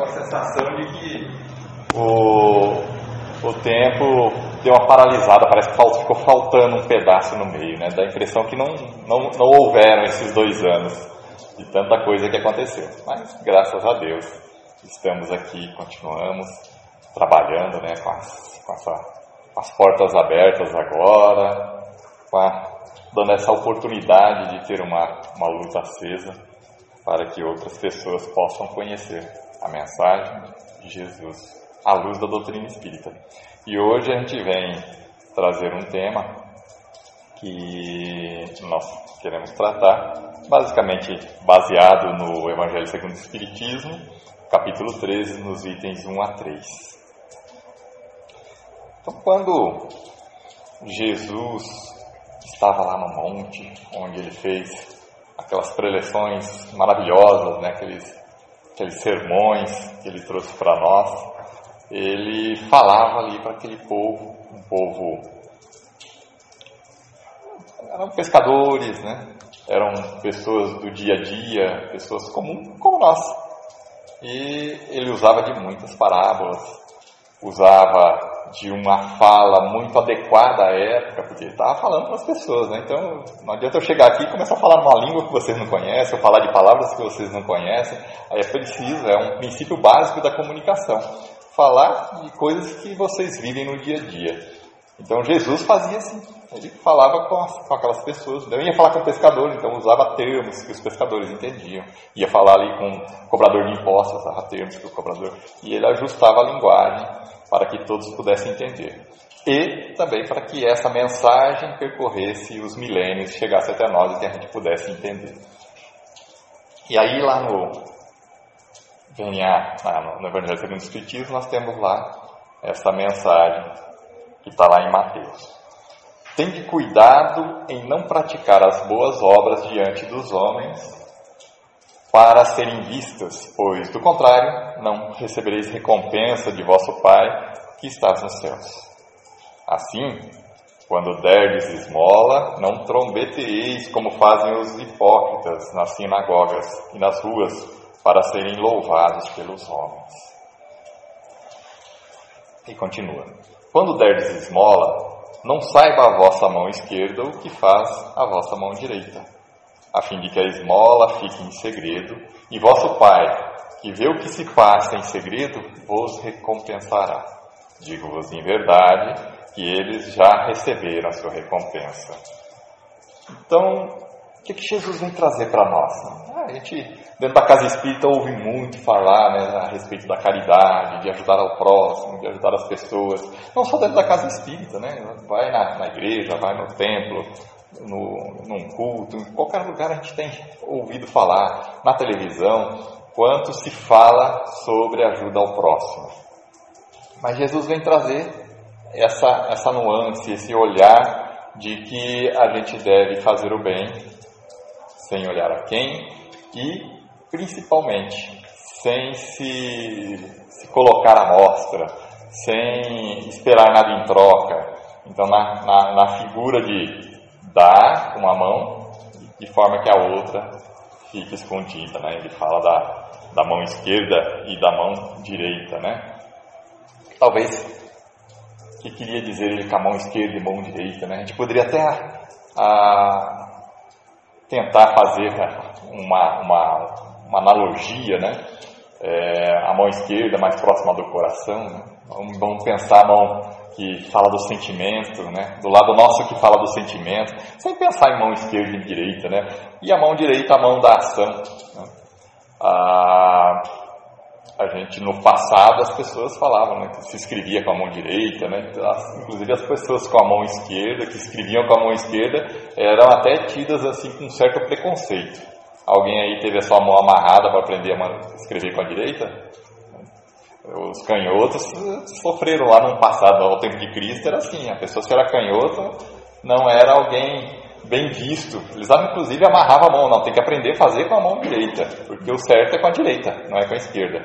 aquela sensação de que o, o tempo deu uma paralisada, parece que ficou faltando um pedaço no meio, né? Dá a impressão que não, não, não houveram esses dois anos de tanta coisa que aconteceu. Mas, graças a Deus, estamos aqui, continuamos trabalhando, né? Com as, com essa, as portas abertas agora, a, dando essa oportunidade de ter uma, uma luz acesa para que outras pessoas possam conhecer a mensagem de Jesus à luz da doutrina espírita. E hoje a gente vem trazer um tema que nós queremos tratar, basicamente baseado no Evangelho segundo o Espiritismo, capítulo 13, nos itens 1 a 3. Então, quando Jesus estava lá no monte, onde ele fez aquelas preleções maravilhosas, né, aqueles, aqueles sermões que ele trouxe para nós, ele falava ali para aquele povo, um povo. eram pescadores, né? Eram pessoas do dia a dia, pessoas comuns como nós. E ele usava de muitas parábolas, usava de uma fala muito adequada à época, porque ele estava falando para as pessoas, né? Então não adianta eu chegar aqui e começar a falar uma língua que vocês não conhecem, ou falar de palavras que vocês não conhecem. Aí é preciso, é um princípio básico da comunicação falar de coisas que vocês vivem no dia a dia. Então Jesus fazia assim, ele falava com, as, com aquelas pessoas, eu ia falar com pescadores, então usava termos que os pescadores entendiam, ia falar ali com o cobrador de impostos, usava termos que o cobrador, e ele ajustava a linguagem para que todos pudessem entender. E também para que essa mensagem percorresse os milênios, chegasse até nós e que a gente pudesse entender. E aí lá no, no Evangelho segundo o Espiritismo, nós temos lá essa mensagem que está lá em Mateus. Tende cuidado em não praticar as boas obras diante dos homens para serem vistas, pois, do contrário, não recebereis recompensa de vosso Pai que estás nos céus. Assim, quando derdes esmola, não trombeteis como fazem os hipócritas nas sinagogas e nas ruas, para serem louvados pelos homens. E continua: Quando derdes esmola, não saiba a vossa mão esquerda o que faz a vossa mão direita, a fim de que a esmola fique em segredo, e vosso Pai, que vê o que se passa em segredo, vos recompensará. Digo-vos em verdade que eles já receberam a sua recompensa. Então, o que, que Jesus vem trazer para nós? Ah, a gente, dentro da casa espírita, ouve muito falar né, a respeito da caridade, de ajudar ao próximo, de ajudar as pessoas. Não só dentro da casa espírita, né? vai na, na igreja, vai no templo, no, num culto, em qualquer lugar a gente tem ouvido falar, na televisão, quanto se fala sobre ajuda ao próximo. Mas Jesus vem trazer essa, essa nuance, esse olhar de que a gente deve fazer o bem sem olhar a quem e, principalmente, sem se, se colocar à mostra, sem esperar nada em troca. Então, na, na, na figura de dar uma mão, de forma que a outra fique escondida. Né? Ele fala da, da mão esquerda e da mão direita. Né? Talvez que queria dizer ele com a mão esquerda e mão direita. Né? A gente poderia até a, a tentar fazer uma, uma, uma analogia, né? É, a mão esquerda mais próxima do coração, né? vamos pensar a mão que fala do sentimento, né? do lado nosso que fala do sentimento, sem pensar em mão esquerda e direita, né? e a mão direita, a mão da ação. Né? Ah, a gente no passado as pessoas falavam né, que se escrevia com a mão direita, né, inclusive as pessoas com a mão esquerda, que escreviam com a mão esquerda, eram até tidas assim com um certo preconceito. Alguém aí teve a sua mão amarrada para aprender a escrever com a direita? Os canhotos sofreram lá no passado, ao tempo de Cristo, era assim: a pessoa que era canhoto não era alguém bem visto. Eles inclusive amarravam a mão, não, tem que aprender a fazer com a mão direita, porque o certo é com a direita, não é com a esquerda.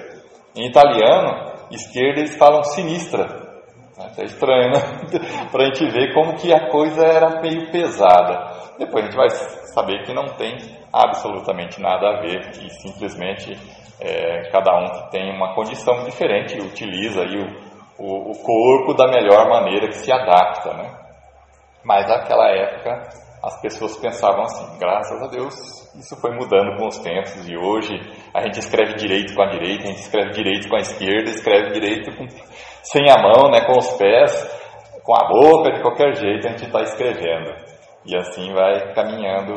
Em italiano, esquerda eles falam sinistra. É estranho, né? Para a gente ver como que a coisa era meio pesada. Depois a gente vai saber que não tem absolutamente nada a ver e simplesmente É, cada um tem uma condição diferente utiliza aí o, o, o corpo da melhor maneira que se adapta, né? Mas naquela época as pessoas pensavam assim, graças a Deus isso foi mudando com os tempos e hoje a gente escreve direito com a direita, a gente escreve direito com a esquerda, escreve direito com, sem a mão, né, com os pés, com a boca, de qualquer jeito a gente está escrevendo. E assim vai caminhando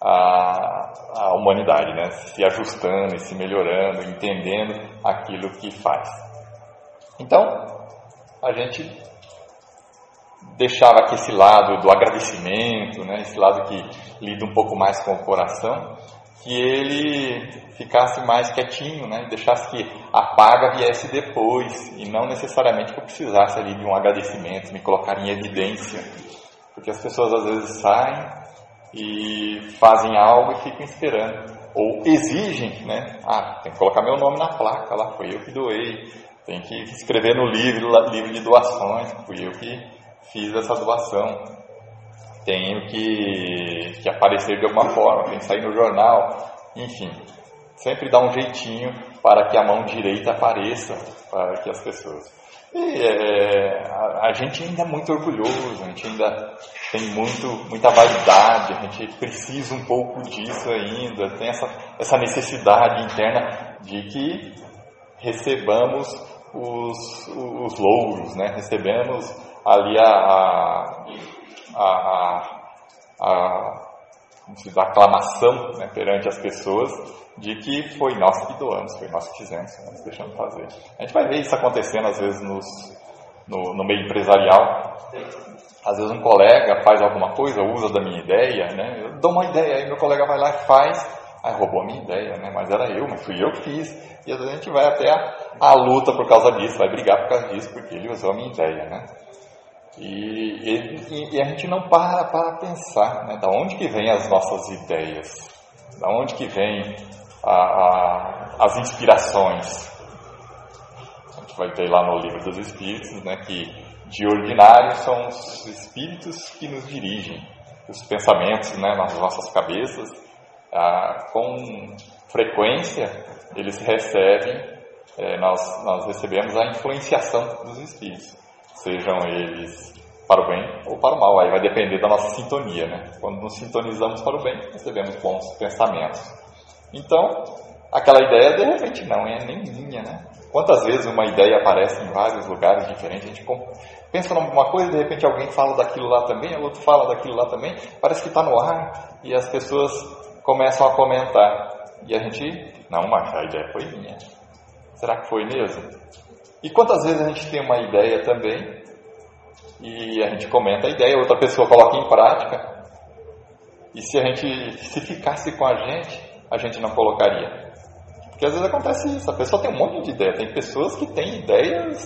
a, a humanidade, né, se ajustando e se melhorando, entendendo aquilo que faz. Então, a gente deixava aqui esse lado do agradecimento, né, esse lado que lida um pouco mais com o coração, que ele ficasse mais quietinho, né, deixasse que a paga viesse depois e não necessariamente que eu precisasse ali de um agradecimento, me colocar em evidência, porque as pessoas às vezes saem e fazem algo e ficam esperando, ou exigem, né, ah, tem que colocar meu nome na placa, lá foi eu que doei, tem que escrever no livro, livro de doações, fui eu que fiz essa doação, tenho que, que aparecer de alguma forma, tem que sair no jornal, enfim, sempre dá um jeitinho para que a mão direita apareça para que as pessoas. E é, a, a, gente ainda é muito orgulhoso, a gente ainda tem muito, muita vaidade, a gente precisa um pouco disso ainda, tem essa, essa necessidade interna de que recebamos os, os louros, né? recebemos ali a, a, a, a, a aclamação né, perante as pessoas de que foi nós que doamos, foi nós que fizemos, nós deixamos fazer. A gente vai ver isso acontecendo às vezes nos, no, no meio empresarial. Às vezes um colega faz alguma coisa, usa da minha ideia, né? Eu dou uma ideia, aí meu colega vai lá e faz, aí roubou a minha ideia, né? Mas era eu, mas fui eu que fiz. E às vezes a gente vai até a, a luta por causa disso, vai brigar por causa disso, porque ele usou a minha ideia, né? E, e, e, a gente não para para pensar, né? Da onde que vem as nossas ideias? Da onde que a, as inspirações? A gente vai ver lá no livro dos Espíritos, né? Que de ordinário são os Espíritos que nos dirigem, os pensamentos, né? Nas nossas cabeças, ah, com frequência eles recebem, eh, nós, nós recebemos a influenciação dos Espíritos sejam eles para o bem ou para o mal. Aí vai depender da nossa sintonia, né? Quando nos sintonizamos para o bem, recebemos bons pensamentos. Então, aquela ideia de repente não é nem minha, né? Quantas vezes uma ideia aparece em vários lugares diferentes, a gente pensa numa coisa de repente alguém fala daquilo lá também, o outro fala daquilo lá também, parece que está no ar e as pessoas começam a comentar. E a gente, não, mas a ideia foi minha. Será que foi mesmo? E quantas vezes a gente tem uma ideia também e a gente comenta a ideia, outra pessoa coloca em prática e se a gente se ficasse com a gente, a gente não colocaria. Porque às vezes acontece isso, a pessoa tem um monte de ideia, tem pessoas que têm ideias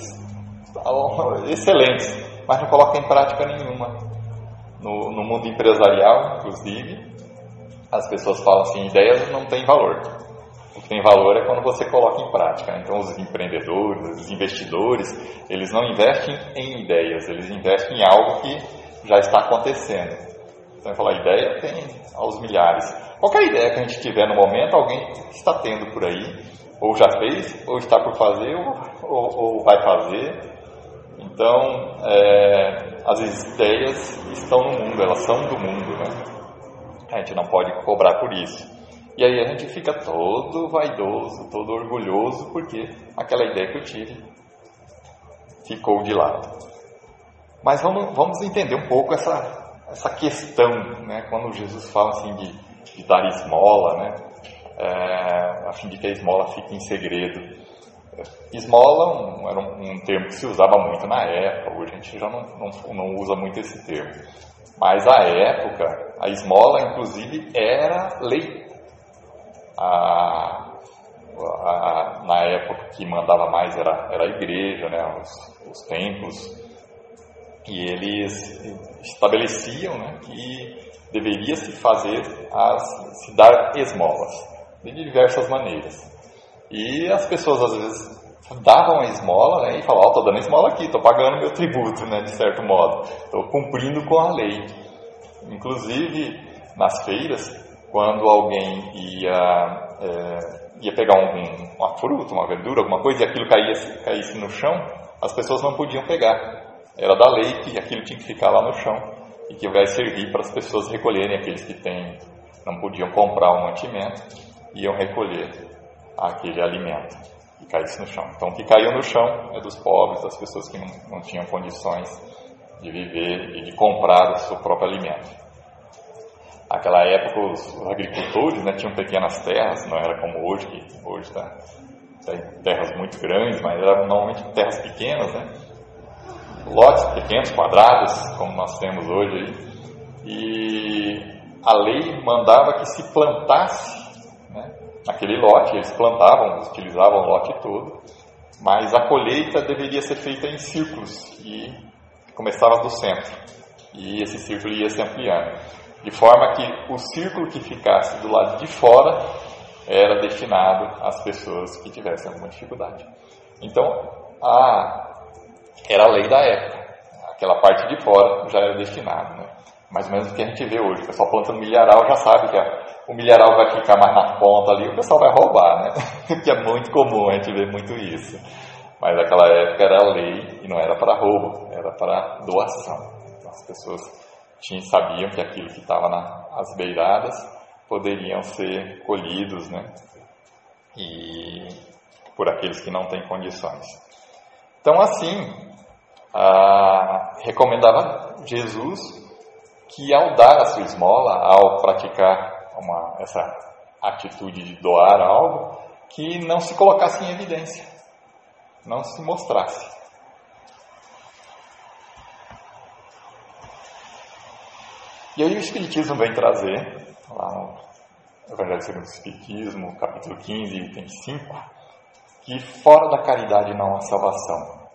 excelentes, mas não colocam em prática nenhuma. No, no mundo empresarial, inclusive, as pessoas falam assim, ideias não têm valor. Tem valor é quando você coloca em prática. Então, os empreendedores, os investidores, eles não investem em ideias, eles investem em algo que já está acontecendo. Então, falar ideia tem aos milhares. Qualquer ideia que a gente tiver no momento, alguém está tendo por aí, ou já fez, ou está por fazer, ou, ou, ou vai fazer. Então, é, as ideias estão no mundo, elas são do mundo. Né? A gente não pode cobrar por isso. E aí a gente fica todo vaidoso, todo orgulhoso, porque aquela ideia que eu tive ficou de lado. Mas vamos, vamos entender um pouco essa, essa questão, né? quando Jesus fala assim de, de dar esmola, né? É, a fim de que a esmola fique em segredo. Esmola um, era um, um, termo que se usava muito na época, hoje a gente já não, não, não usa muito esse termo. Mas à época, a esmola, inclusive, era lei a, a, na época que mandava mais era, era a igreja, né, os, os templos, e eles estabeleciam né, que deveria se fazer as, se dar esmolas de diversas maneiras. E as pessoas às vezes davam a esmola né, e falavam, estou dando esmola aqui, estou pagando meu tributo, né, de certo modo, estou cumprindo com a lei. Inclusive, nas feiras, quando alguém ia é, ia pegar um, uma fruta, uma verdura, alguma coisa, e aquilo caísse, caísse no chão, as pessoas não podiam pegar. Era da lei que aquilo tinha que ficar lá no chão e que vai servir para as pessoas recolherem, aqueles que têm, não podiam comprar o mantimento, iam recolher aquele alimento e caísse no chão. Então, o que caiu no chão é dos pobres, das pessoas que não, não tinham condições de viver e de comprar o seu próprio alimento. Naquela época, os, agricultores né, tinham pequenas terras, não era como hoje, que hoje está tem terras muito grandes, mas eram normalmente terras pequenas, né? lotes pequenos, quadrados, como nós temos hoje aí. E a lei mandava que se plantasse né, aquele lote, eles plantavam, utilizavam o lote todo, mas a colheita deveria ser feita em círculos e começava do centro. E esse círculo ia se ampliando. De forma que o círculo que ficasse do lado de fora era destinado às pessoas que tivessem alguma dificuldade. Então, a, era a lei da época. Aquela parte de fora já era destinado. Né? Mais ou menos o que a gente vê hoje. O pessoal plantando milharal já sabe que a, o milharal vai ficar mais na ponta ali, o pessoal vai roubar, né? que é muito comum a gente ver muito isso. Mas naquela época era lei e não era para roubo, era para doação. Então, as pessoas tinham, sabiam que aquilo que estava nas beiradas poderiam ser colhidos, né? E por aqueles que não têm condições. Então, assim, recomendava Jesus que ao dar a sua esmola, ao praticar uma, essa atitude de doar algo, que não se colocasse em evidência, não se mostrasse. E aí o Espiritismo vem trazer lá no Evangelho segundo o Espiritismo, capítulo 15, item 5, que fora da caridade não há salvação.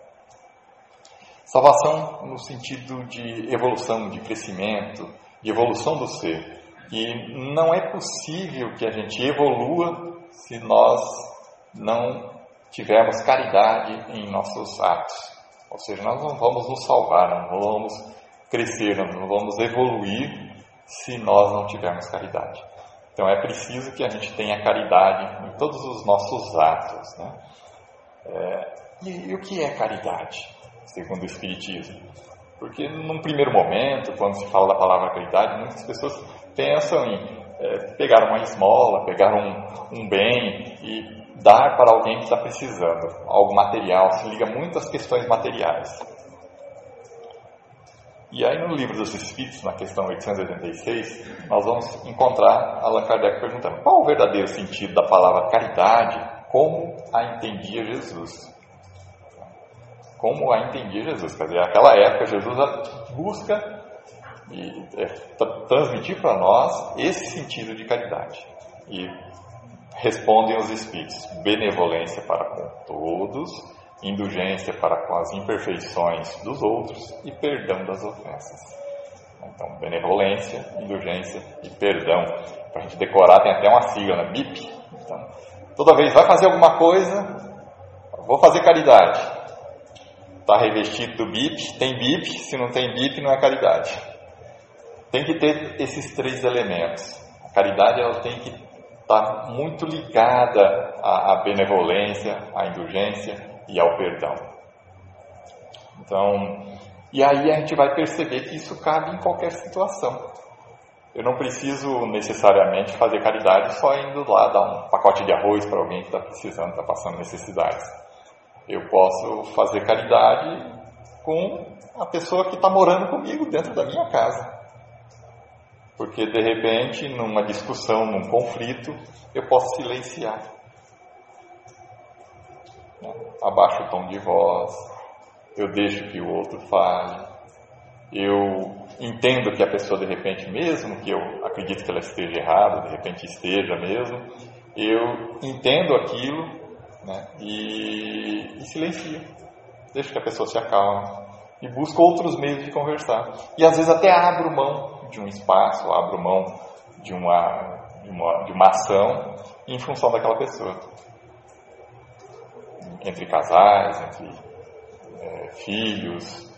Salvação no sentido de evolução, de crescimento, de evolução do ser. E não é possível que a gente evolua se nós não tivermos caridade em nossos atos. Ou seja, nós não vamos nos salvar, não vamos crescer, não vamos evoluir se nós não tivermos caridade. Então é preciso que a gente tenha caridade em todos os nossos atos. Né? É, e, e, o que é caridade, segundo o Espiritismo? Porque num primeiro momento, quando se fala da palavra caridade, muitas pessoas pensam em é, pegar uma esmola, pegar um, um bem e dar para alguém que está precisando, algo material, se liga muito às questões materiais. E aí no livro dos Espíritos, na questão 886, nós vamos encontrar Allan Kardec perguntando qual o verdadeiro sentido da palavra caridade, como a entendia Jesus. Como a entendia Jesus. Quer dizer, naquela época Jesus busca e, é, transmitir para nós esse sentido de caridade. E respondem os Espíritos, benevolência para com todos indulgência para com as imperfeições dos outros e perdão das ofensas. Então, benevolência, indulgência e perdão. Para a gente decorar, tem até uma sigla, né? BIP. Então, toda vez vai fazer alguma coisa, vou fazer caridade. Está revestido do BIP, tem BIP, se não tem BIP, não é caridade. Tem que ter esses três elementos. A caridade ela tem que estar tá muito ligada à, à benevolência, à indulgência e ao perdão. Então, e aí a gente vai perceber que isso cabe em qualquer situação. Eu não preciso necessariamente fazer caridade só indo lá dar um pacote de arroz para alguém que está precisando, está passando necessidades. Eu posso fazer caridade com a pessoa que está morando comigo dentro da minha casa. Porque de repente, numa discussão, num conflito, eu posso silenciar abaixo o tom de voz, eu deixo que o outro fale, eu entendo que a pessoa de repente, mesmo que eu acredito que ela esteja errada, de repente esteja mesmo, eu entendo aquilo né, e, e silencio, deixo que a pessoa se acalme e busco outros meios de conversar. E às vezes até abro mão de um espaço, abro mão de uma, de uma, de uma ação em função daquela pessoa entre casais, entre é, filhos,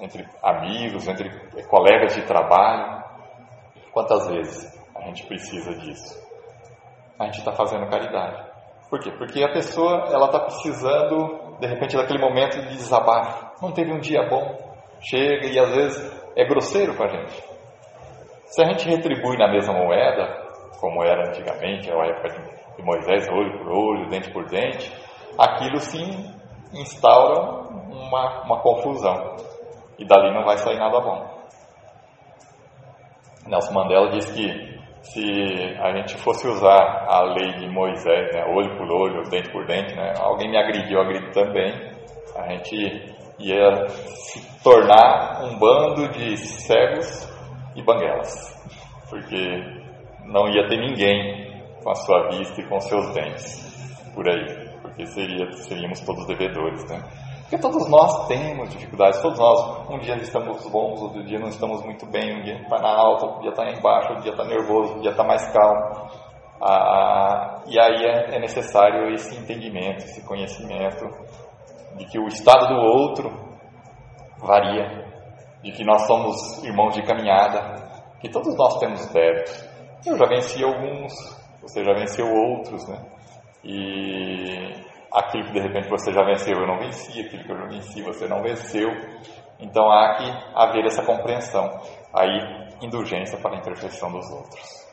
entre amigos, entre colegas de trabalho. Quantas vezes a gente precisa disso? a gente está fazendo caridade. Por quê? Porque a pessoa ela está precisando, de repente, daquele momento de desabafo. Não teve um dia bom, chega e às vezes é grosseiro com a gente. Se a gente retribui na mesma moeda, como era antigamente, a época de Moisés, olho por olho, dente por dente, aquilo sim instaura uma, uma confusão. E dali não vai sair nada bom. Nelson Mandela diz que se a gente fosse usar a lei de Moisés, né, olho por olho, dente por dente, né, alguém me agrediu, eu agrido também, a gente ia se tornar um bando de cegos e banguelas, porque não ia ter ninguém com a sua vista e com seus dentes por aí, porque seria, seríamos todos devedores, né? Porque todos nós temos dificuldades, todos nós, um dia estamos bons, outro dia não estamos muito bem, um dia está na alta, outro dia está embaixo, outro dia está nervoso, outro dia está mais calmo. Ah, e aí é, é necessário esse entendimento, esse conhecimento de que o estado do outro varia, de que nós somos irmãos de caminhada, que todos nós temos débitos. Eu já venci alguns, você já venceu outros, né? E aquilo que de repente você já venceu, eu não venci, aquilo que eu já venci, você não venceu. Então há que haver essa compreensão, aí indulgência para a imperfeição dos outros.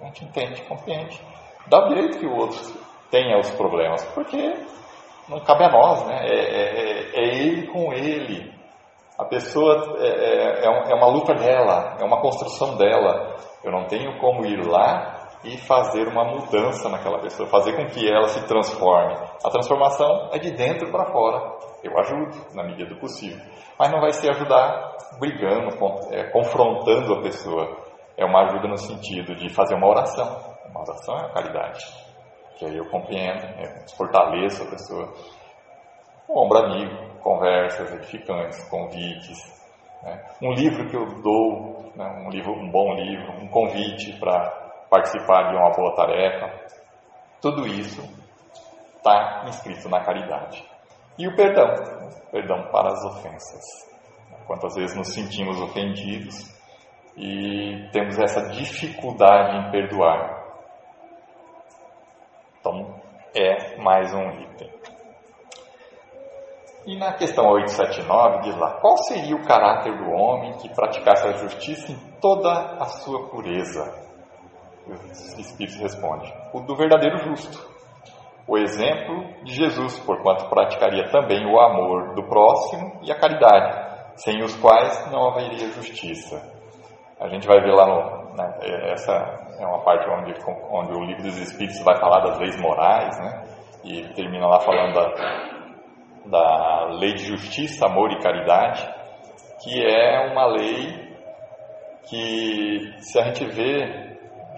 A gente entende, compreende, dá o direito que o outro tenha os problemas, porque não cabe a nós, né? É, é, é ele com ele. A pessoa é, é, é, é uma luta dela, é uma construção dela. Eu não tenho como ir lá e fazer uma mudança naquela pessoa, fazer com que ela se transforme. A transformação é de dentro para fora. Eu ajudo na medida do possível, mas não vai ser ajudar brigando, é, confrontando a pessoa. É uma ajuda no sentido de fazer uma oração. Uma oração é a caridade, que aí eu compreendo, né, fortaleço a pessoa. Um ombro amigo, conversas edificantes, convites, né? um livro que eu dou, né? um livro, um bom livro, um convite para participar de uma boa tarefa. Tudo isso está inscrito na caridade. E o perdão, perdão para as ofensas. Quantas vezes nos sentimos ofendidos e temos essa dificuldade em perdoar. Então, é mais um item. E na questão 879 diz lá: qual seria o caráter do homem que praticasse a justiça em toda a sua pureza? Os Espíritos respondem: o do verdadeiro justo. O exemplo de Jesus, porquanto praticaria também o amor do próximo e a caridade, sem os quais não haveria justiça. A gente vai ver lá no. Né, essa é uma parte onde, onde o livro dos Espíritos vai falar das leis morais, né? E termina lá falando da, da lei de justiça, amor e caridade, que é uma lei que, se a gente vê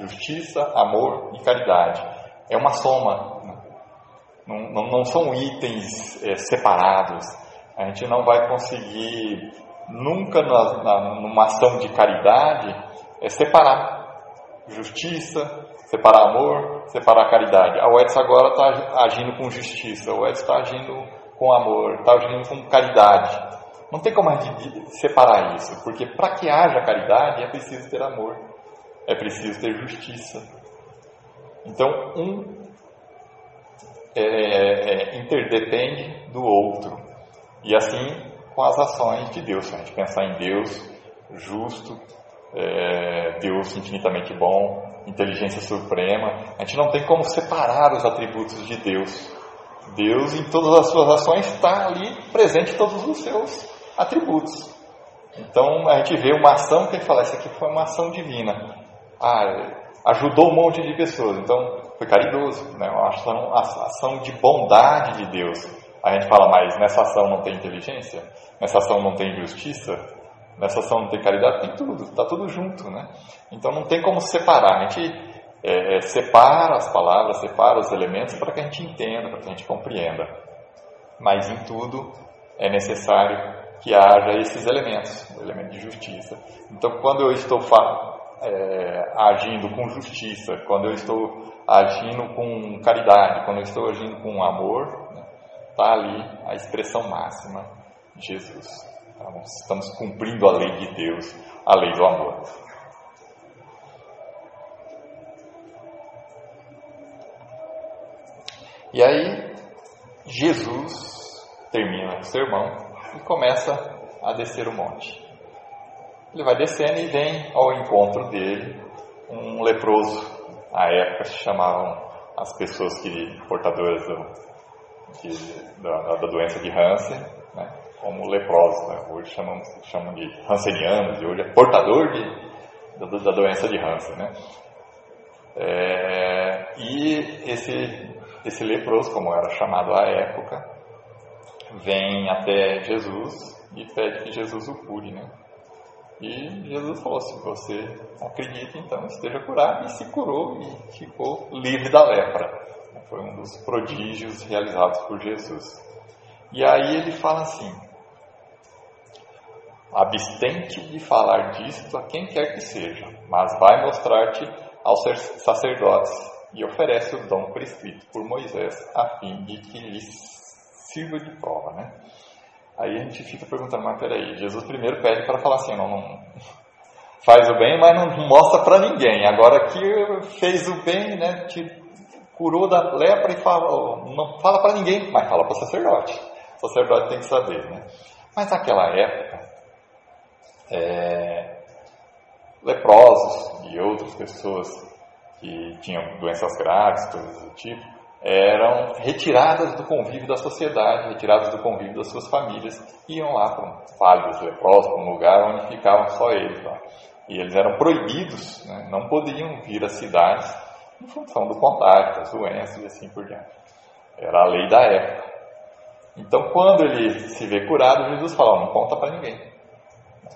Justiça, amor e caridade. É uma soma. Não, não, não são itens é, separados. A gente não vai conseguir nunca na, na, numa ação de caridade é separar justiça, separar amor, separar caridade. A UETS agora está agindo com justiça, a UETS está agindo com amor, está agindo com caridade. Não tem como a gente separar isso, porque para que haja caridade é preciso ter amor é preciso ter justiça. Então, um é, é, interdepende do outro. E assim com as ações de Deus. Se a gente pensar em Deus justo, é, Deus infinitamente bom, inteligência suprema, a gente não tem como separar os atributos de Deus. Deus, em todas as suas ações, está ali presente em todos os seus atributos. Então a gente vê uma ação que ele fala: Isso aqui foi uma ação divina ah, ajudou um monte de pessoas, então foi caridoso, né? uma ação, ação de bondade de Deus. A gente fala, mas nessa ação não tem inteligência? Nessa ação não tem justiça? Nessa ação não tem caridade? Tem tudo, está tudo junto, né? Então não tem como separar. A gente é, é, separa as palavras, separa os elementos para que a gente entenda, para que a gente compreenda. Mas em tudo é necessário que haja esses elementos, o elemento de justiça. Então, quando eu estou é, agindo com justiça, quando eu estou agindo com caridade, quando eu estou agindo com amor, está né, ali a expressão máxima de Jesus. Então, estamos cumprindo a lei de Deus, a lei do amor. E aí, Jesus termina o sermão e começa a descer o monte. Ele vai descendo e vem ao encontro dele um leproso. À época se chamavam as pessoas que portadoras do, de, da, da, doença de Hansen, né, como leprosos. Né? Hoje chamam, chamam de Hansenianos, e hoje é portador de, da, da doença de Hansen. Né? É, e esse, esse leproso, como era chamado à época, vem até Jesus e pede que Jesus o cure. Né? E Jesus falou: se você acredita, então esteja curado, e se curou e ficou livre da lepra. Foi um dos prodígios realizados por Jesus. E aí ele fala assim: abstente de falar disto a quem quer que seja, mas vai mostrar-te aos sacerdotes e oferece o dom prescrito por Moisés, a fim de que lhes sirva de prova, né? Aí a gente fica perguntando, mas peraí, Jesus primeiro pede para falar assim, não, não, faz o bem, mas não mostra para ninguém. Agora que fez o bem, né, te curou da lepra e fala, não fala para ninguém, mas fala para o sacerdote. O sacerdote tem que saber, né? Mas naquela época, é, leprosos e outras pessoas que tinham doenças graves, coisas do tipo, eram retiradas do convívio da sociedade, retiradas do convívio das suas famílias, iam lá para um vale dos leprosos, para um lugar onde ficavam só eles lá. E eles eram proibidos, né? não podiam vir às cidades em função do contágio, das doenças e assim por diante. Era a lei da época. Então, quando ele se vê curado, Jesus fala: não conta para ninguém.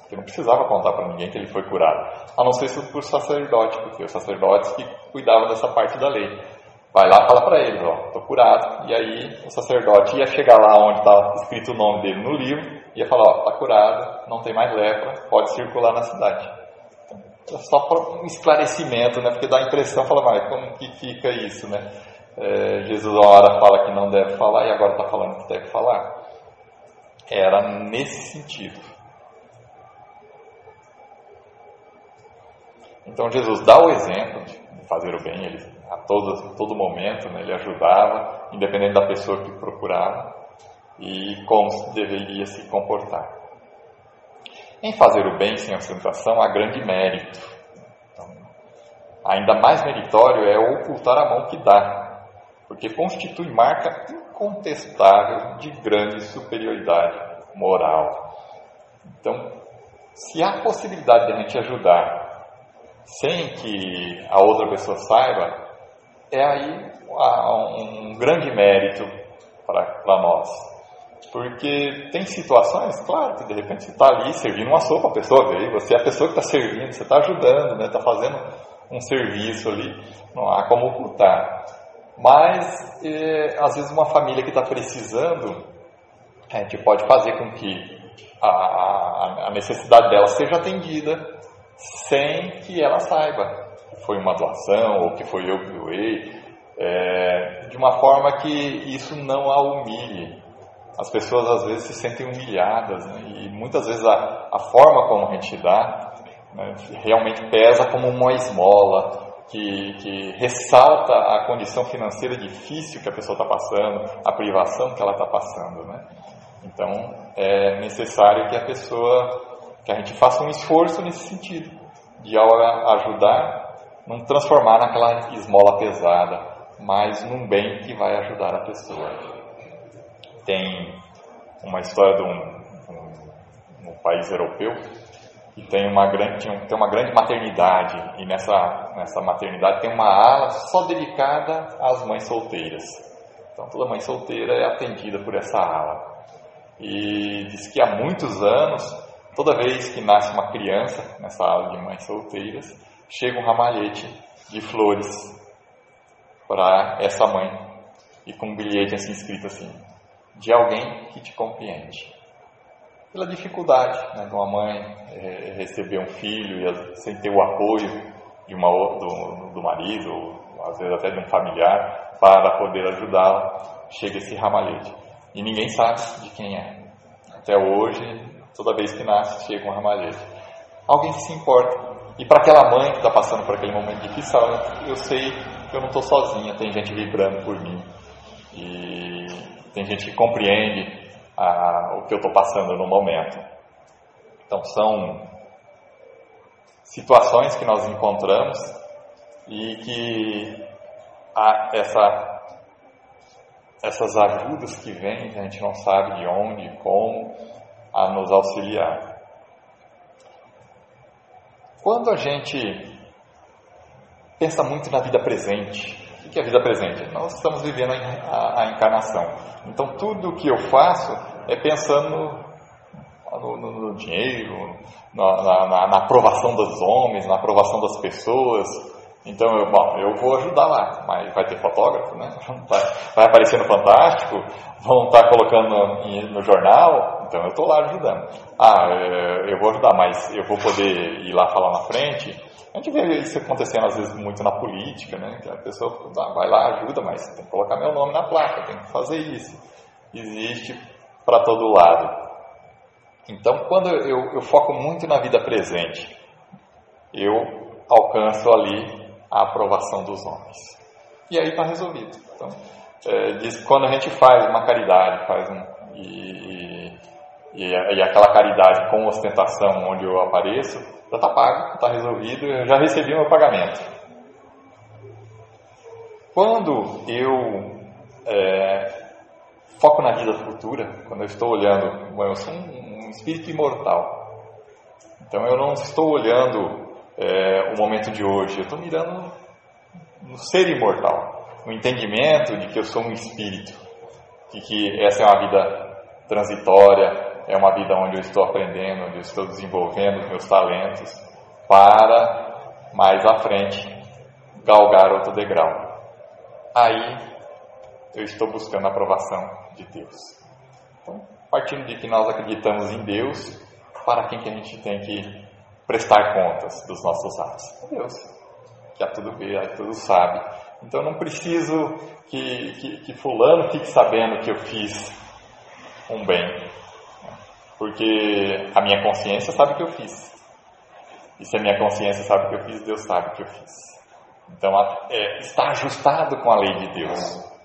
Porque não precisava contar para ninguém que ele foi curado, a não ser por sacerdote, porque os sacerdotes que cuidavam dessa parte da lei. Vai lá e fala para eles, ó, estou curado. E aí o sacerdote ia chegar lá onde está escrito o nome dele no livro, ia falar, ó, está curado, não tem mais lepra, pode circular na cidade. Então, só para um esclarecimento, né? Porque dá a impressão, fala, mas como que fica isso, né? É, Jesus uma hora fala que não deve falar e agora está falando que deve falar. Era nesse sentido. Então Jesus dá o exemplo de fazer o bem, ele a todo, todo momento, né? ele ajudava, independente da pessoa que procurava, e como deveria se comportar. Em fazer o bem sem ostentação há grande mérito. Então, ainda mais meritório é ocultar a mão que dá, porque constitui marca incontestável de grande superioridade moral. Então, se há possibilidade de a gente ajudar sem que a outra pessoa saiba, é aí um grande mérito para nós. Porque tem situações, claro, que de repente você está ali servindo uma sopa, a pessoa veio, você é a pessoa que está servindo, você está ajudando, está né, fazendo um serviço ali, não há como ocultar. Mas, é, às vezes, uma família que está precisando, a gente pode fazer com que a, a necessidade dela seja atendida sem que ela saiba foi uma doação ou que foi eu que doei, é, de uma forma que isso não a humilhe. As pessoas às vezes se sentem humilhadas né, e muitas vezes a, a forma como a gente dá né, realmente pesa como uma esmola que, que, ressalta a condição financeira difícil que a pessoa está passando, a privação que ela está passando. Né? Então é necessário que a pessoa, que a gente faça um esforço nesse sentido, de ao ajudar não transformar naquela esmola pesada, mas num bem que vai ajudar a pessoa. Tem uma história de um, um, um país europeu que tem uma grande, tem uma grande maternidade e nessa, nessa maternidade tem uma ala só dedicada às mães solteiras. Então toda mãe solteira é atendida por essa ala. E diz que há muitos anos, toda vez que nasce uma criança nessa ala de mães solteiras, chega um ramalhete de flores para essa mãe e com um bilhete assim escrito assim de alguém que te compreende. Pela dificuldade né, de uma mãe é, receber um filho e sem ter o apoio de uma do, do marido ou às vezes até de um familiar para poder ajudá-la chega esse ramalhete. E ninguém sabe de quem é. Até hoje toda vez que nasce chega um ramalhete. Alguém se importa e para aquela mãe que está passando por aquele momento difícil, eu sei que eu não estou sozinha, tem gente vibrando por mim. E tem gente que compreende a, o que eu estou passando no momento. Então, são situações que nós encontramos e que há essa, essas ajudas que vêm, a gente não sabe de onde, como, a nos auxiliar. Quando a gente pensa muito na vida presente, o que é a vida presente? Nós estamos vivendo a, encarnação. Então, tudo o que eu faço é pensando no, no, no dinheiro, na, na, na, aprovação dos homens, na aprovação das pessoas. Então, eu, bom, eu vou ajudar lá, mas vai ter fotógrafo, né? Vai aparecer no Fantástico, vão estar colocando no, no jornal, então eu estou lá ajudando. Ah, é, eu vou ajudar, mas eu vou poder ir lá falar na frente. A gente vê isso acontecendo às vezes muito na política, né? Que a pessoa ah, vai lá, ajuda, mas tem que colocar meu nome na placa, tem que fazer isso. Existe para todo lado. Então, quando eu, eu foco muito na vida presente, eu alcanço ali a aprovação dos homens. E aí está resolvido. Então, é, diz, quando a gente faz uma caridade, faz um, e, e, e, aquela caridade com ostentação onde eu apareço, já está pago, está resolvido, eu já recebi o meu pagamento. Quando eu é, foco na vida futura, quando eu estou olhando, eu sou um, um espírito imortal, então eu não estou olhando é, o momento de hoje, eu estou mirando no ser imortal, no entendimento de que eu sou um espírito, de que essa é uma vida transitória, é uma vida onde eu estou aprendendo, onde eu estou desenvolvendo os meus talentos, para mais à frente galgar outro degrau. Aí eu estou buscando a aprovação de Deus. Então, partindo de que nós acreditamos em Deus, para quem que a gente tem que prestar contas dos nossos atos? A Deus, que a tudo vê, a tudo sabe. Então não preciso que, que, que fulano fique sabendo que eu fiz um bem, porque a minha consciência sabe que eu fiz. E se a minha consciência sabe que eu fiz, Deus sabe que eu fiz. Então é, está ajustado com a lei de Deus.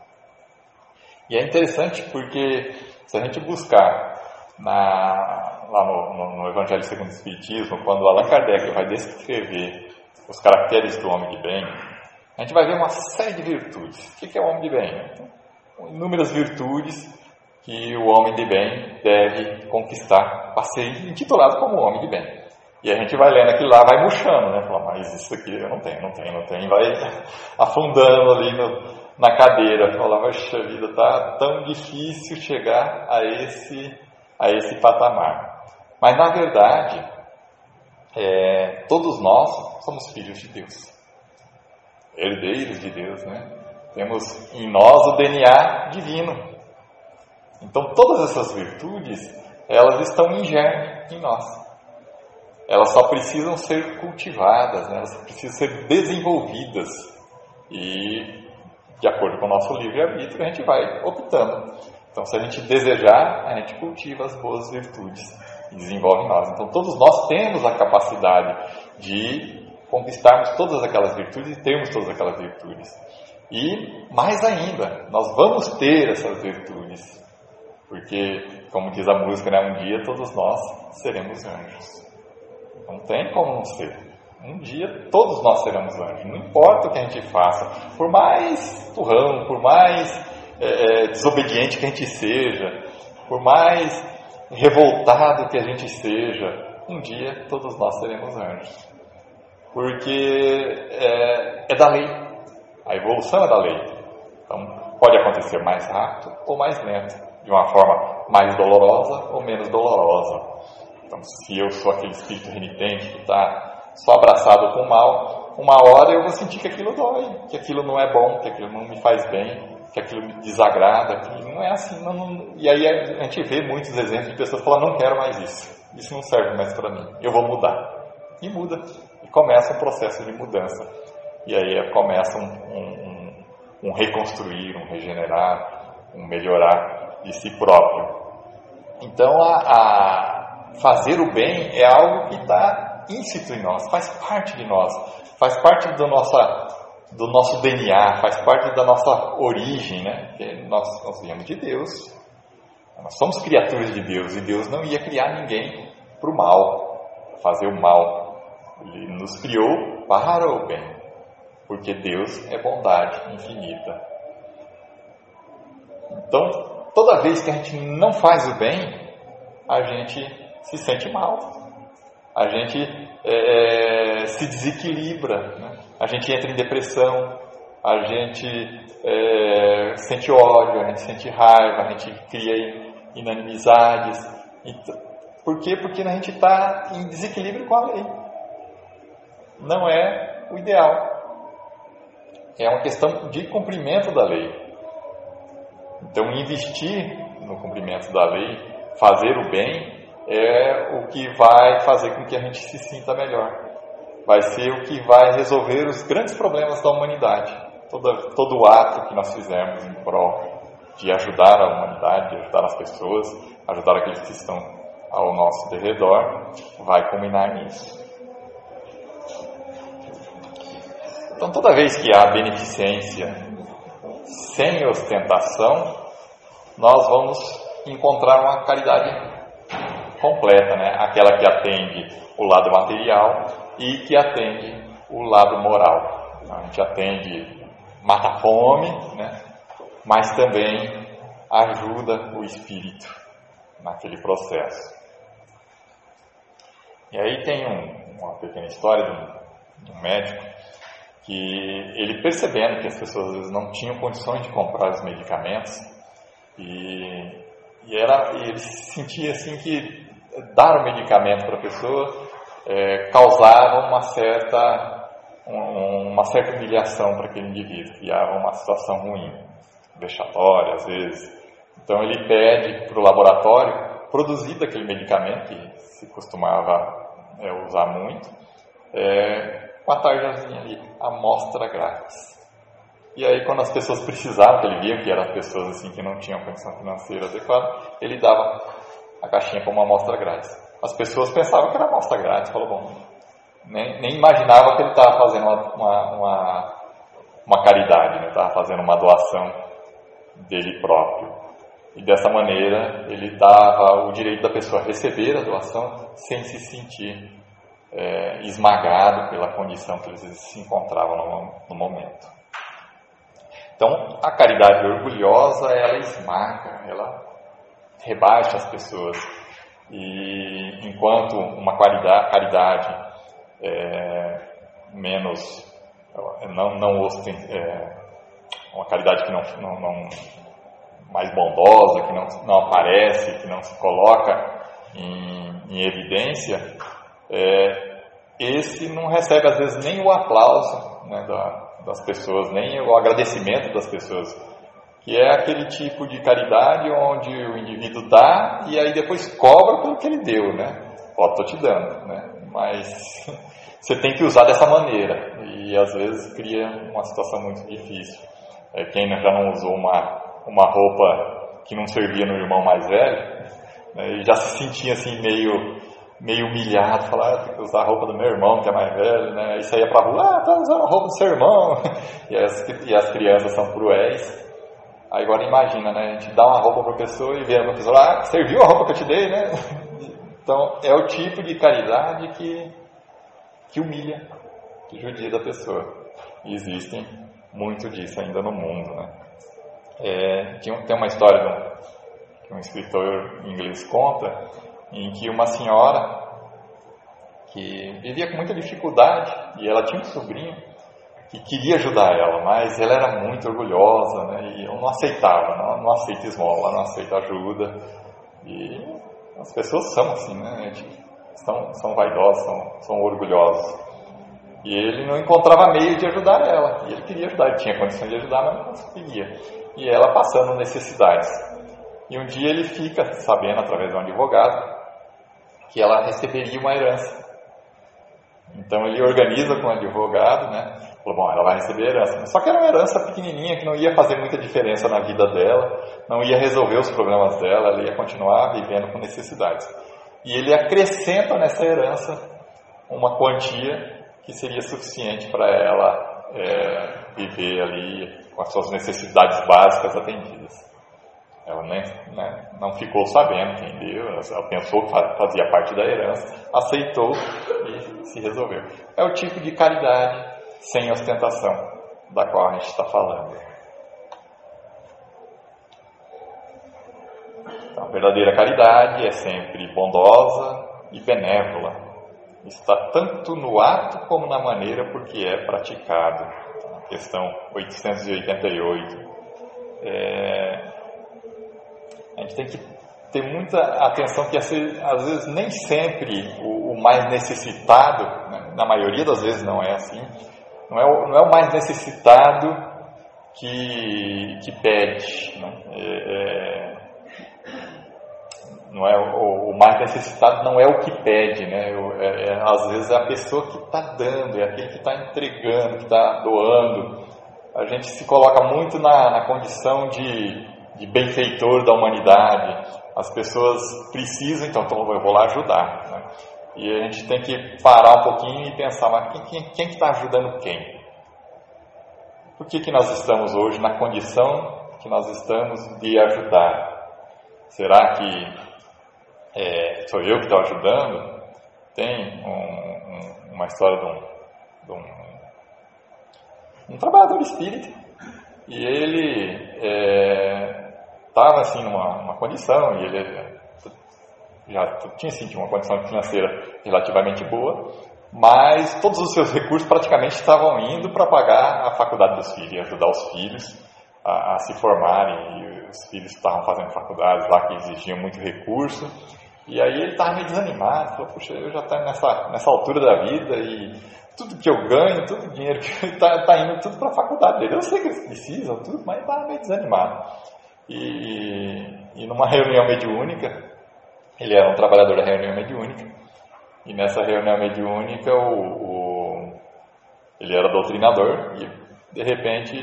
E é interessante porque se a gente buscar na, lá no, no, no, Evangelho segundo o Espiritismo, quando Allan Kardec vai descrever os caracteres do homem de bem, a gente vai ver uma série de virtudes. O que é o homem de bem? Então, inúmeras virtudes que o homem de bem deve conquistar para ser intitulado como homem de bem. E a gente vai lendo aquilo lá, vai murchando, né? Fala, mas isso aqui eu não tenho, não tenho, não tenho. Vai afundando ali no, na cadeira. Fala, poxa vida, tá tão difícil chegar a esse, a esse patamar. Mas na verdade, é, todos nós somos filhos de Deus, herdeiros de Deus, né? Temos em nós o DNA divino. Então todas essas virtudes, elas estão em germe em nós. Elas só precisam ser cultivadas, né? elas precisam ser desenvolvidas. E, de acordo com o nosso livre-arbítrio, a gente vai optando. Então, se a gente desejar, a gente cultiva as boas virtudes e desenvolve em nós. Então, todos nós temos a capacidade de conquistarmos todas aquelas virtudes e termos todas aquelas virtudes. E, mais ainda, nós vamos ter essas virtudes porque, como diz a música, né, um dia todos nós seremos anjos. Não tem como não ser. Um dia todos nós seremos anjos. Não importa o que a gente faça, por mais turrão, por mais é, é, desobediente que a gente seja, por mais revoltado que a gente seja, um dia todos nós seremos anjos. Porque é, é da lei. A evolução é da lei. Então, pode acontecer mais rápido ou mais lento de uma forma mais dolorosa ou menos dolorosa. Então, se eu sou aquele espírito renitente que está só abraçado com o mal, uma hora eu vou sentir que aquilo dói, que aquilo não é bom, que aquilo não me faz bem, que aquilo me desagrada, que não é assim. Não, não... E aí a gente vê muitos exemplos de pessoas falando: não quero mais isso, isso não serve mais para mim, eu vou mudar. E muda, e começa um processo de mudança. E aí começa um, um, um reconstruir, um regenerar, um melhorar de si próprio. Então, a, a fazer o bem é algo que está íncito em nós, faz parte de nós, faz parte da nossa do nosso DNA, faz parte da nossa origem, né? Porque nós, nós viemos de Deus, nós somos criaturas de Deus e Deus não ia criar ninguém para o mal, fazer o mal. Ele nos criou para o bem, porque Deus é bondade infinita. Então, toda vez que a gente não faz o bem, a gente se sente mal, a gente é, se desequilibra, né? A gente entra em depressão, a gente é, sente ódio, a gente sente raiva, a gente cria inanimizades. Por quê? Porque a gente está em desequilíbrio com a lei. Não é o ideal. É uma questão de cumprimento da lei. Então, investir no cumprimento da lei, fazer o bem, é o que vai fazer com que a gente se sinta melhor. Vai ser o que vai resolver os grandes problemas da humanidade. Todo, todo ato que nós fizermos em prol de ajudar a humanidade, de ajudar as pessoas, ajudar aqueles que estão ao nosso derredor, vai culminar nisso. Então, toda vez que há beneficência sem ostentação, nós vamos encontrar uma caridade completa, né? aquela que atende o lado material e que atende o lado moral. A gente atende, mata a fome, né? mas também ajuda o espírito naquele processo. E aí tem um, uma pequena história de um, de um médico que ele percebendo que as pessoas às vezes não tinham condições de comprar os medicamentos e, e era, e ele sentia assim que dar o medicamento para a pessoa é, causava uma certa, um, uma certa humilhação para aquele indivíduo, criava uma situação ruim, vexatória às vezes. Então ele pede para o laboratório produzir daquele medicamento que se costumava é, usar muito, é, uma tarjazinha ali, amostra grátis. E aí, quando as pessoas precisavam, que ele via que eram pessoas assim que não tinham condição financeira adequada, ele dava a caixinha como uma amostra grátis. As pessoas pensavam que era amostra grátis, falou, bom, nem, nem imaginava que ele estava fazendo uma, uma, uma, uma caridade, estava né? fazendo uma doação dele próprio. E dessa maneira ele dava o direito da pessoa receber a doação sem se sentir é, esmagado pela condição que eles se encontravam no, no momento. Então, a caridade orgulhosa, ela esmaga, ela rebaixa as pessoas. E enquanto uma caridade, caridade é, menos, não, não é, uma caridade que não, não, não, mais bondosa, que não, não aparece, que não se coloca em, em evidência, é, esse não recebe às vezes nem o aplauso né, da, das pessoas, nem o agradecimento das pessoas, que é aquele tipo de caridade onde o indivíduo dá e aí depois cobra pelo que ele deu, né? Ó, estou te dando, né? Mas você tem que usar dessa maneira e às vezes cria uma situação muito difícil. É, quem já não usou uma, uma roupa que não servia no irmão mais velho, né, e já se sentia assim meio meio humilhado, falar, ah, tem que usar a roupa do meu irmão, que é mais velho, né? Aí saía pra rua, ah, tá usando a roupa do seu irmão. E as, e as crianças são cruéis. Agora imagina, né? A gente dá uma roupa pra pessoa e vê a pessoa, ah, serviu a roupa que eu te dei, né? Então, é o tipo de caridade que, que humilha, que judia da pessoa. E existem muito disso ainda no mundo, né? É, tem uma história que um escritor inglês conta, em que uma senhora que vivia com muita dificuldade e ela tinha um sobrinho que queria ajudar ela, mas ela era muito orgulhosa né, e não aceitava, não, não aceita esmola, não aceita ajuda. E as pessoas são assim, né? São, são vaidosas, são, são orgulhosos. E ele não encontrava meio de ajudar ela. E ele queria ajudar, ele tinha condição de ajudar, mas não conseguia. E ela passando necessidades. E um dia ele fica sabendo, através de um advogado, que ela receberia uma herança. Então ele organiza com o advogado, né? Falou, bom, ela vai receber herança. Só que era uma herança pequenininha que não ia fazer muita diferença na vida dela, não ia resolver os problemas dela, ela ia continuar vivendo com necessidades. E ele acrescenta nessa herança uma quantia que seria suficiente para ela é, viver ali com as suas necessidades básicas atendidas. Ela nem, né, não ficou sabendo quem deu, ela pensou que fazia parte da herança, aceitou e se resolveu. É o tipo de caridade sem ostentação da qual a gente está falando. Então, a verdadeira caridade é sempre bondosa e benévola. Está tanto no ato como na maneira por que é praticado. Questão 888. É, a gente tem que ter muita atenção que às vezes nem sempre o, o mais necessitado, né, na maioria das vezes não é assim, não é o, não é o mais necessitado que, que pede. Né? É, é, não é o, o, mais necessitado não é o que pede, né? É, é, às vezes é a pessoa que está dando, é aquele que está entregando, que está doando. A gente se coloca muito na, na condição de de benfeitor da humanidade. As pessoas precisam, então, então eu vou lá ajudar. Né? E a gente tem que parar um pouquinho e pensar, mas quem, quem, está ajudando quem? Por que, que nós estamos hoje na condição que nós estamos de ajudar? Será que é, sou eu que estou ajudando? Tem um, um, uma história de um, de um, um trabalhador espírita e ele é, estava assim numa, numa, condição e ele já tinha assim, uma condição financeira relativamente boa, mas todos os seus recursos praticamente estavam indo para pagar a faculdade dos filhos, ajudar os filhos a, a, se formarem. E os filhos estavam fazendo faculdades lá que exigiam muito recurso. E aí ele estava meio desanimado, falou, puxa, eu já estou nessa, nessa altura da vida e tudo que eu ganho, todo o dinheiro que está tá indo tudo para a faculdade dele. Eu sei que eles precisam, tudo, mas estava meio desanimado. E, e numa reunião mediúnica, ele era um trabalhador da reunião mediúnica, e nessa reunião mediúnica o, o ele era doutrinador, e de repente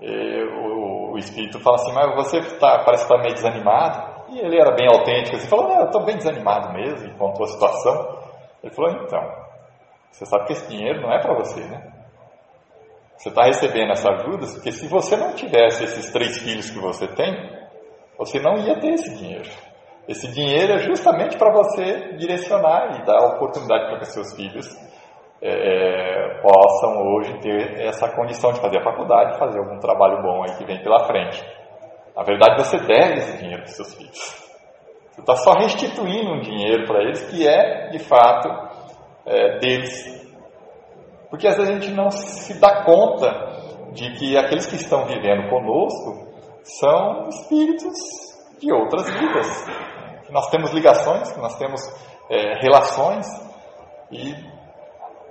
e, o, o, espírito fala assim, mas você tá, parece estar tá meio desanimado, e ele era bem autêntico, assim, falou, não, eu estou bem desanimado mesmo, e contou a situação. Ele falou, então, você sabe que esse dinheiro não é para você, né? Você está recebendo essa ajuda porque se você não tivesse esses três filhos que você tem, você não ia ter esse dinheiro. Esse dinheiro é justamente para você direcionar e dar oportunidade para que seus filhos é, possam hoje ter essa condição de fazer a faculdade, fazer algum trabalho bom aí que vem pela frente. Na verdade, você deve esse dinheiro para seus filhos. Você está só restituindo um dinheiro para eles que é, de fato, é, deles. Porque às vezes a gente não se dá conta de que aqueles que estão vivendo conosco são espíritos de outras vidas. Nós temos ligações, nós temos é, relações, e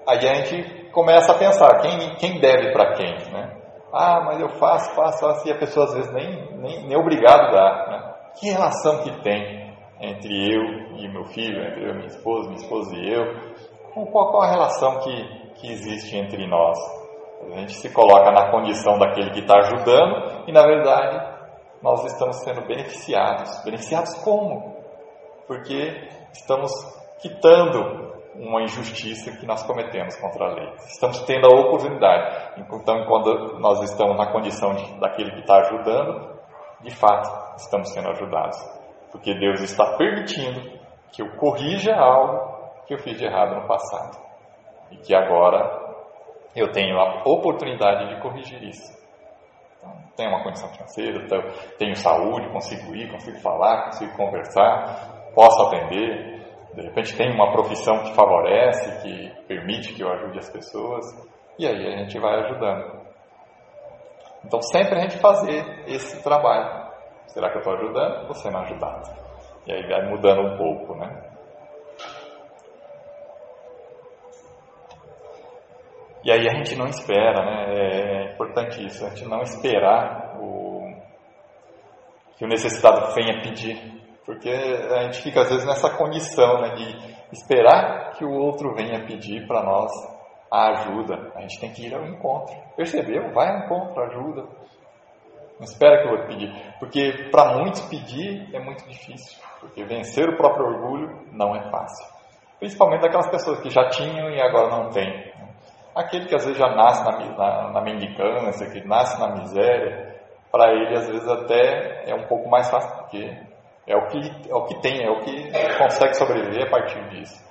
aí a gente começa a pensar quem, quem deve para quem. Né? Ah, mas eu faço, faço, faço, e a pessoa às vezes nem, nem, nem obrigado dá. Né? Que relação que tem entre eu e meu filho, entre eu e minha esposa, minha esposa e eu? Qual, qual a relação que, que existe entre nós. A gente se coloca na condição daquele que está ajudando e, na verdade, nós estamos sendo beneficiados. Beneficiados como? Porque estamos quitando uma injustiça que nós cometemos contra a lei. Estamos tendo a oportunidade. Então, quando nós estamos na condição de, daquele que está ajudando, de fato, estamos sendo ajudados. Porque Deus está permitindo que eu corrija algo que eu fiz de errado no passado e que agora eu tenho a oportunidade de corrigir isso. Então, tenho uma condição financeira, tenho saúde, consigo ir, consigo falar, consigo conversar, posso atender. De repente, tenho uma profissão que favorece, que permite que eu ajude as pessoas, e aí a gente vai ajudando. Então, sempre a gente fazer esse trabalho. Será que eu estou ajudando ou sendo ajudado? E aí vai mudando um pouco, né? E aí a gente não espera, né? É, é importante isso, a gente não esperar o, que o necessitado venha pedir, porque a gente fica às vezes nessa condição né, de esperar que o outro venha pedir para nós a ajuda. A gente tem que ir ao encontro. Percebeu? Vai ao encontro, ajuda. Não espera que o outro pedir, porque para muitos pedir é muito difícil, porque vencer o próprio orgulho não é fácil. Principalmente aquelas pessoas que já tinham e agora não têm. Aquele que às vezes já nasce na, na, na mendicância, que nasce na miséria, para ele às vezes até é um pouco mais fácil, porque é o que, é o que tem, é o que consegue sobreviver a partir disso.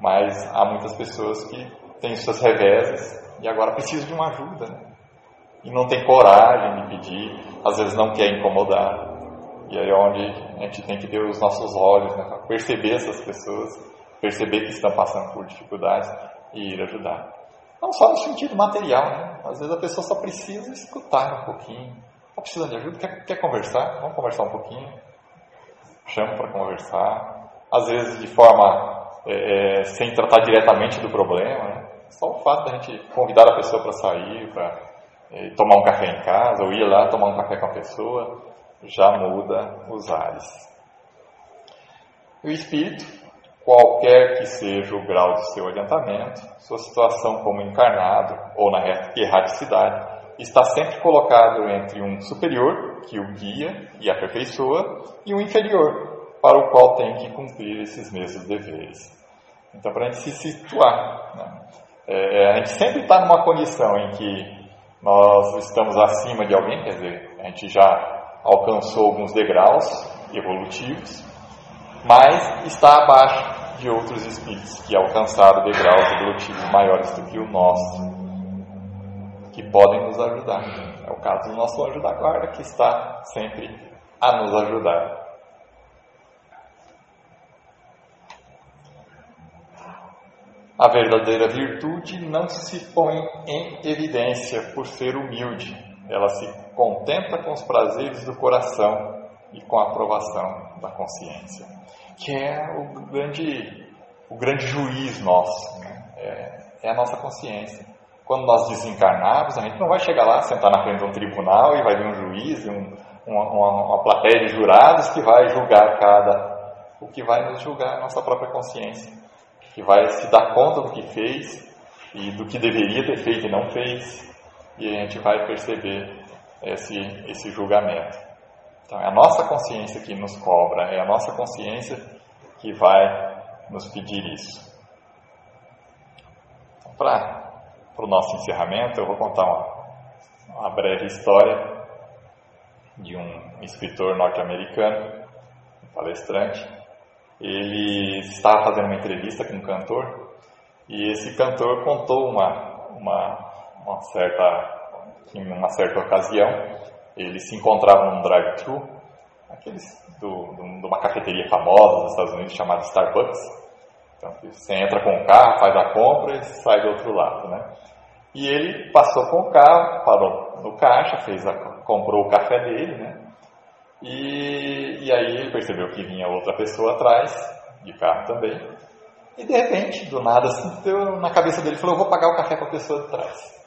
Mas há muitas pessoas que têm suas reveses e agora precisam de uma ajuda, né? E não tem coragem de pedir, às vezes não quer incomodar. E aí é onde a gente tem que ter os nossos olhos, né? perceber essas pessoas, perceber que estão passando por dificuldades e ir ajudar. Não só no sentido material, né? Às vezes a pessoa só precisa escutar um pouquinho. Está precisando de ajuda? Quer, quer conversar? Vamos conversar um pouquinho. Chama para conversar. Às vezes de forma é, é, sem tratar diretamente do problema. Né? Só o fato da gente convidar a pessoa para sair, para é, tomar um café em casa, ou ir lá tomar um café com a pessoa, já muda os ares. O espírito, qualquer que seja o grau de seu adiantamento, sua situação como encarnado ou na erraticidade, está sempre colocado entre um superior, que o guia e aperfeiçoa, e um inferior, para o qual tem que cumprir esses mesmos deveres. Então, para a gente se situar, né? é, a gente sempre está numa condição em que nós estamos acima de alguém, quer dizer, a gente já alcançou alguns degraus evolutivos, mas está abaixo de outros espíritos que alcançaram degraus evolutivos maiores do que o nosso, que podem nos ajudar. É o caso do nosso anjo da guarda, que está sempre a nos ajudar. A verdadeira virtude não se põe em evidência por ser humilde, ela se contenta com os prazeres do coração e com a aprovação da consciência, que é o grande, o grande juiz nosso, né? é, é a nossa consciência. Quando nós desencarnarmos, a gente não vai chegar lá, sentar na frente de um tribunal e vai vir um juiz, um, uma, uma, uma plateia de jurados que vai julgar cada. O que vai nos julgar é a nossa própria consciência que vai se dar conta do que fez e do que deveria ter feito e não fez, e a gente vai perceber esse, esse julgamento. Então, é a nossa consciência que nos cobra, é a nossa consciência que vai nos pedir isso. Então, Para o nosso encerramento, eu vou contar uma, uma breve história de um escritor norte-americano, um palestrante, ele estava fazendo uma entrevista com um cantor e esse cantor contou uma, uma, uma certa, em uma certa ocasião, ele se encontrava num drive-thru, aqueles do, do, de uma cafeteria famosa dos Estados Unidos chamada Starbucks. Então, você entra com o carro, faz a compra e sai do outro lado, né? E ele passou com o carro, parou no caixa, fez a, comprou o café dele, né? E, e aí ele percebeu que vinha outra pessoa atrás, de carro também, e de repente, do nada, assim, deu na cabeça dele, falou, eu vou pagar o café para a pessoa de trás.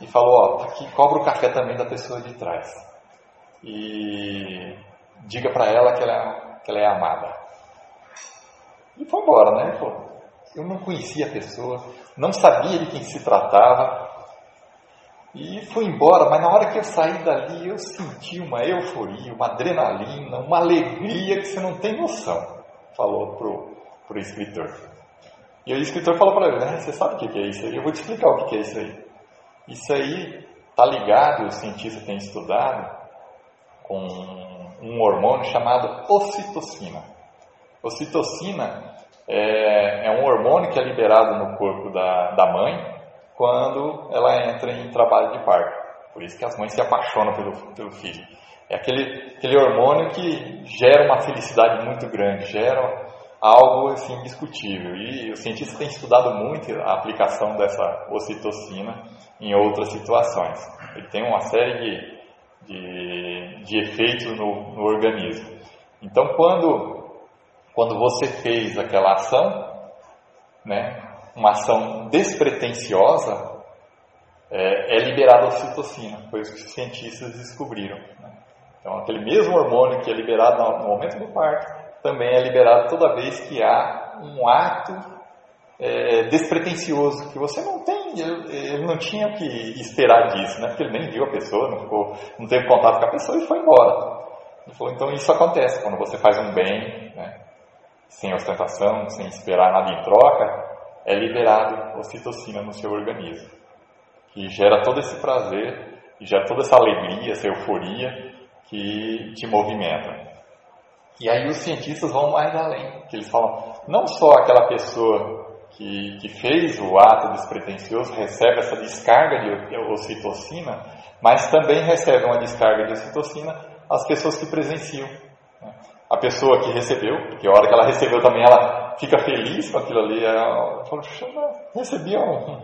E falou, ó, tá aqui, cobra o café também da pessoa de trás. E diga para ela que ela, é, que ela é amada. E foi embora, né? Pô, eu não conhecia a pessoa, não sabia de quem se tratava, e fui embora, mas na hora que eu saí dali, eu senti uma euforia, uma adrenalina, uma alegria que você não tem noção. Falou pro, pro escritor. E o escritor falou para ele, né, você sabe o que é isso aí? Eu vou te explicar o que é isso aí. Isso aí está ligado, os cientistas têm estudado, com um hormônio chamado ocitocina. Ocitocina é, é um hormônio que é liberado no corpo da, da mãe quando ela entra em trabalho de parto. Por isso que as mães se apaixonam pelo, pelo filho. É aquele, aquele hormônio que gera uma felicidade muito grande, gera algo assim indiscutível. E os cientistas têm estudado muito a aplicação dessa ocitocina em outras situações. Ele tem uma série de, de, de efeitos no, no organismo. Então, quando, quando você fez aquela ação, né, uma ação despretensiosa, é, é liberada a ocitocina, foi isso que os cientistas descobriram. Né? Então, aquele mesmo hormônio que é liberado no, momento do parto, também é liberado toda vez que há um ato é, despretensioso, que você não tem, ele não tinha que esperar disso, né? porque ele nem viu a pessoa, não, ficou, não teve contato com a pessoa e foi embora. Ele falou, então isso acontece quando você faz um bem, né? Sem ostentação, sem esperar nada em troca, é liberado ocitocina no seu organismo, que gera todo esse prazer, gera toda essa alegria, essa euforia que te movimenta. E aí os cientistas vão mais além, que eles falam, não só aquela pessoa que, que fez o ato despretensioso recebe essa descarga de ocitocina, mas também recebe uma descarga de ocitocina as pessoas que presenciam. Né? A pessoa que recebeu, porque a hora que ela recebeu também ela fica feliz com aquilo ali, ela recebi um,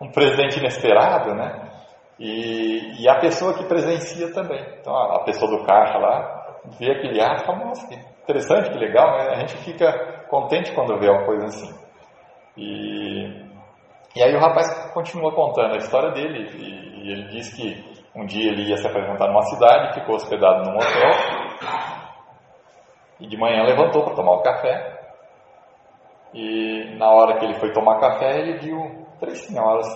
um presente inesperado, né? E, e, a pessoa que presencia também. Então a, pessoa do caixa lá vê aquele ato e fala, nossa, que interessante, que legal, né? A gente fica contente quando vê uma coisa assim. E, e aí o rapaz continua contando a história dele e, e ele diz que um dia ele ia se apresentar numa cidade, ficou hospedado num hotel e de manhã levantou para tomar o café. E na hora que ele foi tomar café, ele viu três senhoras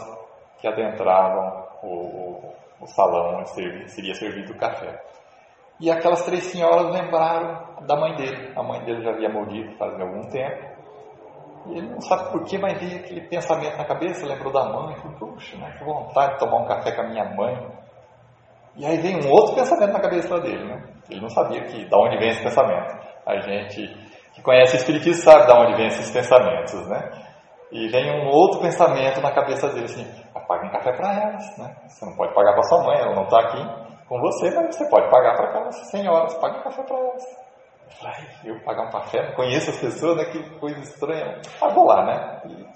que adentravam o, o, salão onde seria servido o café. E aquelas três senhoras lembraram da mãe dele. A mãe dele já havia morrido faz algum tempo. E ele não sabe por que, mas veio aquele pensamento na cabeça, lembrou da mãe, falou, puxa, né, que vontade de tomar um café com a minha mãe. E aí vem um outro pensamento na cabeça dele, né? Ele não sabia que, da onde vem esse pensamento. A gente que conhece o Espiritismo sabe da onde vem esses pensamentos, né? E vem um outro pensamento na cabeça dele, assim, paga um café para elas, né? Você não pode pagar para sua mãe, ela não está aqui com você, mas você pode pagar para aquelas senhoras, paga um café para elas. Ai, eu pagar um café, não conheço as pessoas, né? Que coisa estranha. Pagou lá, né? E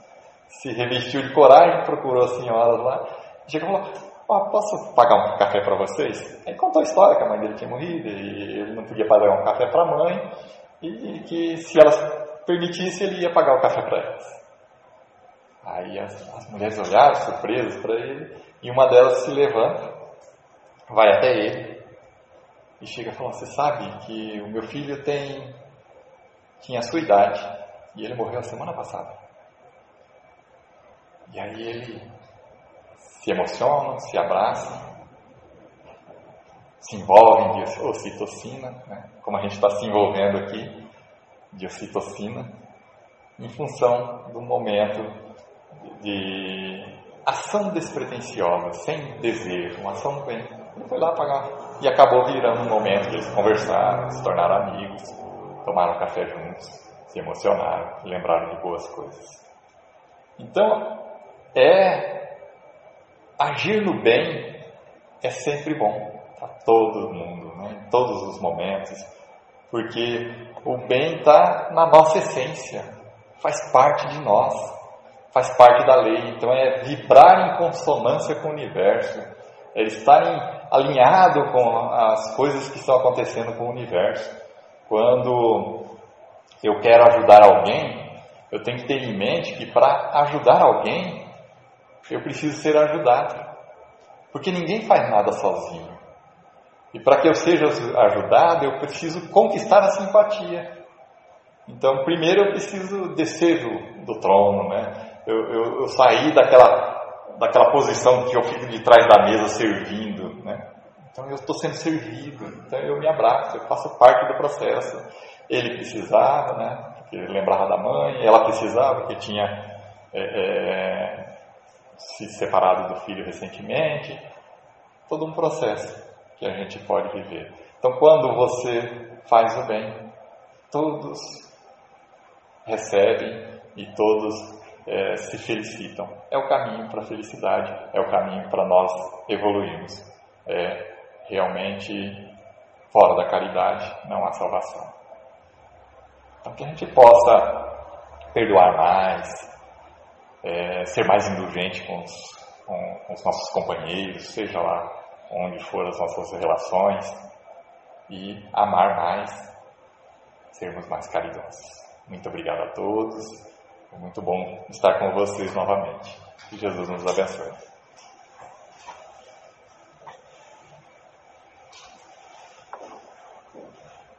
se revestiu de coragem, procurou as senhoras lá. Chegou e falou: oh, Posso pagar um café para vocês? Aí contou a história que a mãe dele tinha morrido e ele não podia pagar um café para a mãe e que se elas permitissem, ele ia pagar o café para elas. Aí as, as mulheres olharam surpresas para ele e uma delas se levanta, vai até ele e chega e fala: Você sabe que o meu filho tem tinha a sua idade e ele morreu a semana passada. E aí ele se emociona, se abraça, se envolve em ocitocina, né? como a gente está se envolvendo aqui, de ocitocina, em função do momento de ação despretensiosa, sem desejo, uma ação bem. Ele foi lá pagar e acabou virando um momento que eles conversaram, se tornaram amigos, tomaram café juntos, se emocionaram, lembraram de boas coisas. Então, é agir no bem é sempre bom para todo mundo, né? em todos os momentos, porque o bem está na nossa essência, faz parte de nós, faz parte da lei. Então, é vibrar em consonância com o universo, é estar em alinhado com as coisas que estão acontecendo com o universo. Quando eu quero ajudar alguém, eu tenho que ter em mente que para ajudar alguém, eu preciso ser ajudado. Porque ninguém faz nada sozinho. E para que eu seja ajudado, eu preciso conquistar a simpatia. Então, primeiro eu preciso descer do, do trono, né? Eu, eu, eu sair daquela daquela posição que eu fico de trás da mesa servindo, né? Então eu estou sendo servido, então eu me abraço, eu faço parte do processo. Ele precisava, né? Porque ele lembrava da mãe, ela precisava, porque tinha é, é, se separado do filho recentemente. Todo um processo que a gente pode viver. Então, quando você faz o bem, todos recebem e todos é, se felicitam. É o caminho para a felicidade, é o caminho para nós evoluirmos. É realmente fora da caridade não há salvação. Então que a gente possa perdoar mais, é, ser mais indulgente com os, com, com os nossos companheiros, seja lá onde for as nossas relações, e amar mais, sermos mais caridosos. Muito obrigado a todos. É muito bom estar com vocês novamente. Que Jesus nos abençoe.